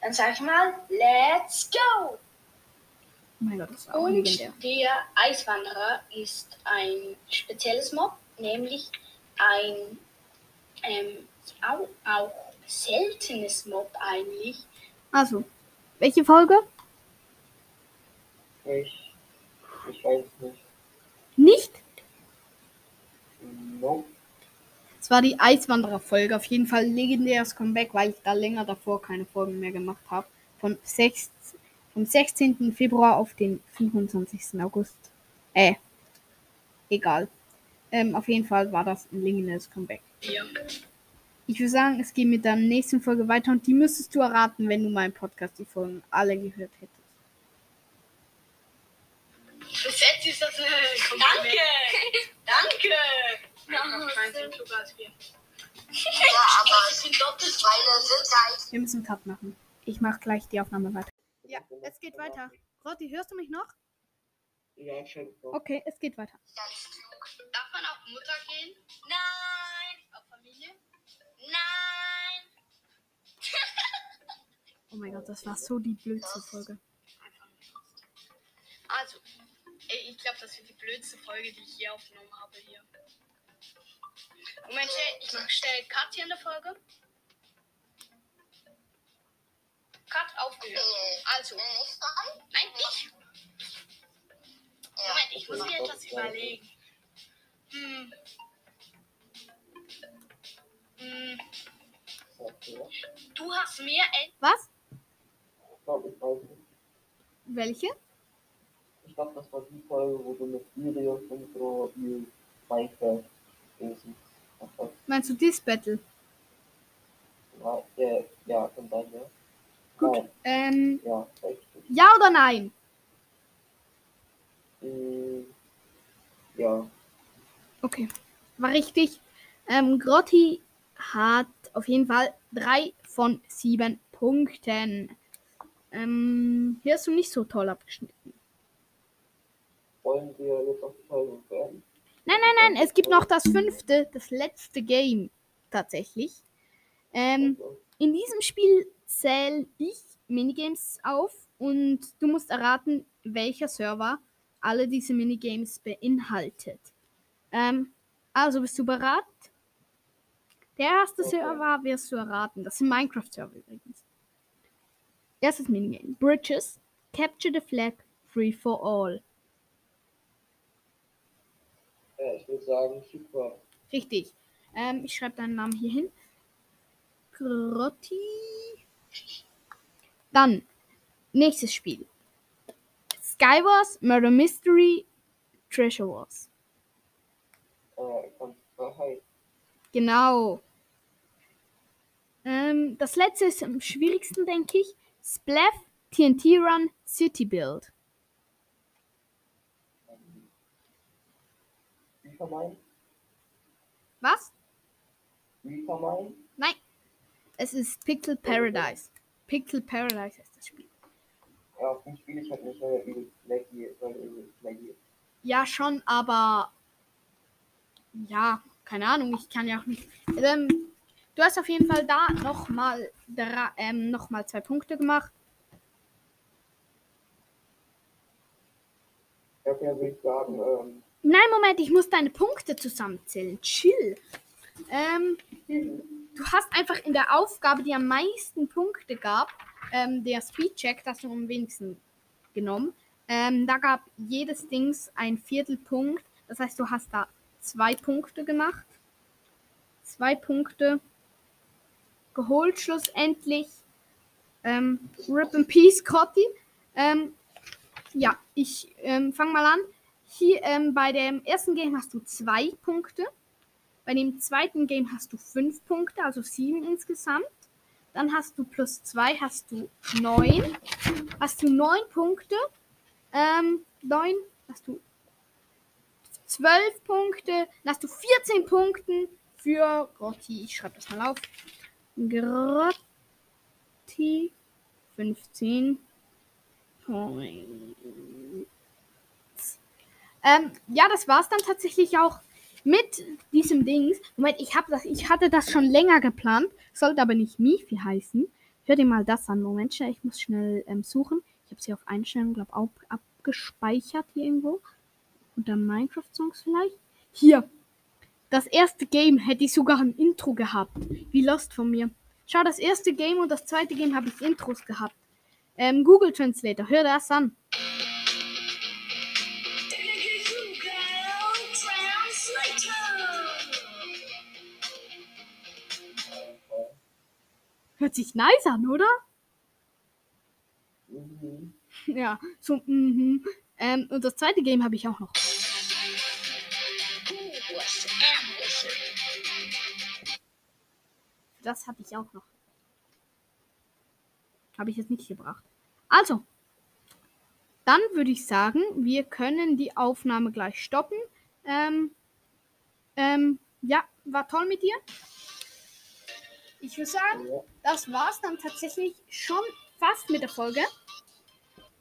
Dann sage ich mal, let's go! Oh mein Gott, das war auch Und legendär. der Eiswanderer ist ein spezielles Mob, nämlich ein ähm, auch, auch seltenes Mob eigentlich. Also, welche Folge? Ich, ich weiß es nicht. Nicht? Nope. Es war die Eiswanderer-Folge. Auf jeden Fall legendäres Comeback, weil ich da länger davor keine Folgen mehr gemacht habe. Von 6, vom 16. Februar auf den 25. August. Äh, egal. Ähm, auf jeden Fall war das ein legendäres Comeback. Ja. Ich würde sagen, es geht mit der nächsten Folge weiter und die müsstest du erraten, wenn du meinen Podcast, die Folgen alle gehört hättest. Bis jetzt ist das eine Danke! Danke! Ja, aber es sind doppelt meine Sicherheit. Wir müssen einen Cut machen. Ich mache gleich die Aufnahme weiter. Ja, es geht weiter. Rotti, hörst du mich noch? Ja, schon. Okay, es geht weiter. Darf man auf Mutter gehen? Nein! Auf Familie? Nein! Oh mein Gott, das war so die blödste Folge. Also, ey, ich glaube, das wird die blödste Folge, die ich hier aufgenommen habe hier. Moment, ich schnell Cut hier in der Folge. Cut aufgehört. Also. Nein, ich. Moment, ich muss mir etwas überlegen. Hm. Hm, du hast mir ein. Was? Ich glaube, ich weiß nicht. Welche? Ich glaube, das war die Folge, wo du mit Sirius und so Minecraft Wesen hast. Meinst du This Battle? Ja, ja, ja, kann sein, ja. Gut. Nein, Ähm, ja, richtig. ja oder nein? Mm, ja, Okay, war richtig. Ähm, Grotti hat auf jeden Fall drei von sieben Punkten. Ähm, hier hast du nicht so toll abgeschnitten. wollen wir jetzt auf die Folge beenden? Nein, nein, nein, es gibt noch das fünfte, das letzte Game tatsächlich. Ähm, in diesem Spiel zähle ich Minigames auf und du musst erraten, welcher Server alle diese Minigames beinhaltet. Ähm, also bist du bereit? Der erste Okay. Server wirst du erraten. Das sind Minecraft-Server übrigens. Erstes Minigame. Bridges. Capture the flag. Free for all. Ja, ich würde sagen, super. Richtig. Ähm, ich schreibe deinen Namen hier hin. Grotti. Dann, nächstes Spiel. Skywars, Murder Mystery, Treasure Wars. Äh, Freiheit. Genau. Ähm, das letzte ist am schwierigsten, denke ich. Splash, TNT Run, City Build. Reefer Was? Reefer Nein. Es ist Pixel Paradise. Pixel Paradise ist das Spiel. Ja, auf dem Spiel ich halt nicht, weil übelst laggy weil übelst laggy ist. Ja, schon, aber ja, keine Ahnung, ich kann ja auch nicht. Ähm, du hast auf jeden Fall da nochmal ähm, noch mal zwei Punkte gemacht. Ja, okay, würde ich sagen, ähm, Nein, Moment, ich muss deine Punkte zusammenzählen. Chill. Ähm, du hast einfach in der Aufgabe, die am meisten Punkte gab, ähm, der Speedcheck, das du am wenigsten genommen. Ähm, da gab jedes Dings ein Viertelpunkt. Das heißt, du hast da zwei Punkte gemacht. Zwei Punkte geholt schlussendlich. Ähm, Rip in Peace, Cotty. Ähm, ja, ich ähm, fange mal an. Hier ähm, bei dem ersten Game hast du zwei Punkte. Bei dem zweiten Game hast du fünf Punkte, also sieben insgesamt. Dann hast du plus zwei, hast du neun. Hast du neun Punkte. Ähm, neun, hast du zwölf Punkte. Dann hast du 14 Punkte für Grotti. Ich schreibe das mal auf. Grotti 15 Points. Ähm, ja, das war's dann tatsächlich auch mit diesem Dings. Moment, ich, hab das, ich hatte das schon länger geplant, sollte aber nicht Mifi heißen. Hör dir mal das an. Moment, ich muss schnell ähm, suchen. Ich habe sie auf Einstellungen, glaube ich, abgespeichert hier irgendwo. Unter Minecraft-Songs vielleicht. Hier. Das erste Game hätte ich sogar ein Intro gehabt. Wie lost von mir. Schau, das erste Game und das zweite Game habe ich Intros gehabt. Ähm, Google Translator, hör das an. Hört sich nice an, oder? mhm. Ja, so, mhm. Ähm, und das zweite Game habe ich auch noch. Das hatte ich auch noch. Habe ich jetzt nicht gebracht. Also, dann würde ich sagen, wir können die Aufnahme gleich stoppen. Ähm, ähm, ja, war toll mit dir. Ich würde sagen, ja. Das war's dann tatsächlich schon fast mit der Folge.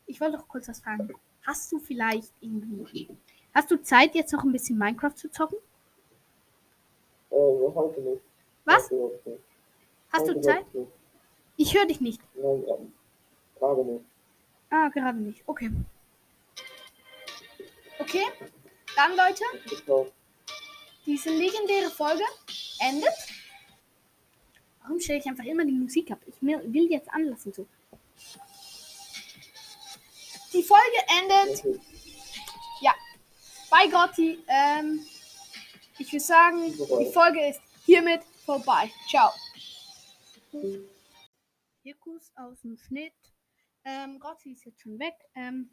Ich wollte noch kurz was fragen. Hast du vielleicht irgendwie. Hast du Zeit, jetzt noch ein bisschen Minecraft zu zocken? Äh, heute nicht. Was? Hast du Zeit? Ich höre dich nicht. Nein, ja. Gerade nicht. Ah, gerade nicht. Okay. Okay. Dann, Leute, Ich glaube, diese legendäre Folge endet. Warum stelle ich einfach immer die Musik ab? Ich will jetzt anlassen so. Die Folge endet bei Gotti. Ähm, ich würde sagen, die Folge ist hiermit vorbei. Ciao. Hirkus aus dem Schnitt. Ähm, Gotti ist jetzt schon weg. Ähm,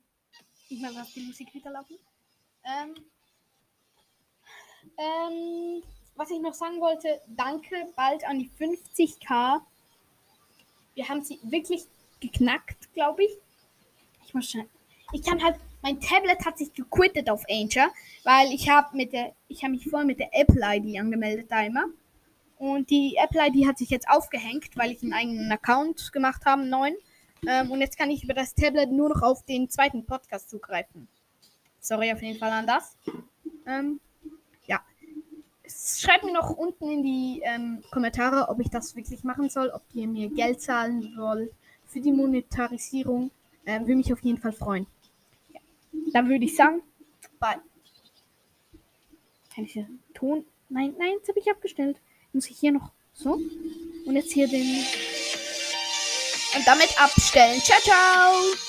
ich mal was die Musik wieder laufen. Ähm, ähm, was ich noch sagen wollte, danke bald an die 50k. Wir haben sie wirklich geknackt, glaube ich. Ich muss schnell. Ich kann halt, mein Tablet hat sich gequittet auf Anchor, weil ich habe mit der, ich habe mich vorher mit der Apple ID angemeldet da immer. Und die Apple ID hat sich jetzt aufgehängt, weil ich einen eigenen Account gemacht habe, einen neuen. Ähm, und jetzt kann ich über das Tablet nur noch auf den zweiten Podcast zugreifen. Sorry auf jeden Fall an das. Ähm. Schreibt mir noch unten in die ähm, Kommentare, ob ich das wirklich machen soll, ob ihr mir Geld zahlen wollt für die Monetarisierung. Ähm, würde mich auf jeden Fall freuen. Ja. Dann würde ich sagen, bye. Kann ich hier Ton? Nein, nein, jetzt habe ich abgestellt. Muss ich hier noch so? Und jetzt hier den. Und damit abstellen. Ciao, ciao!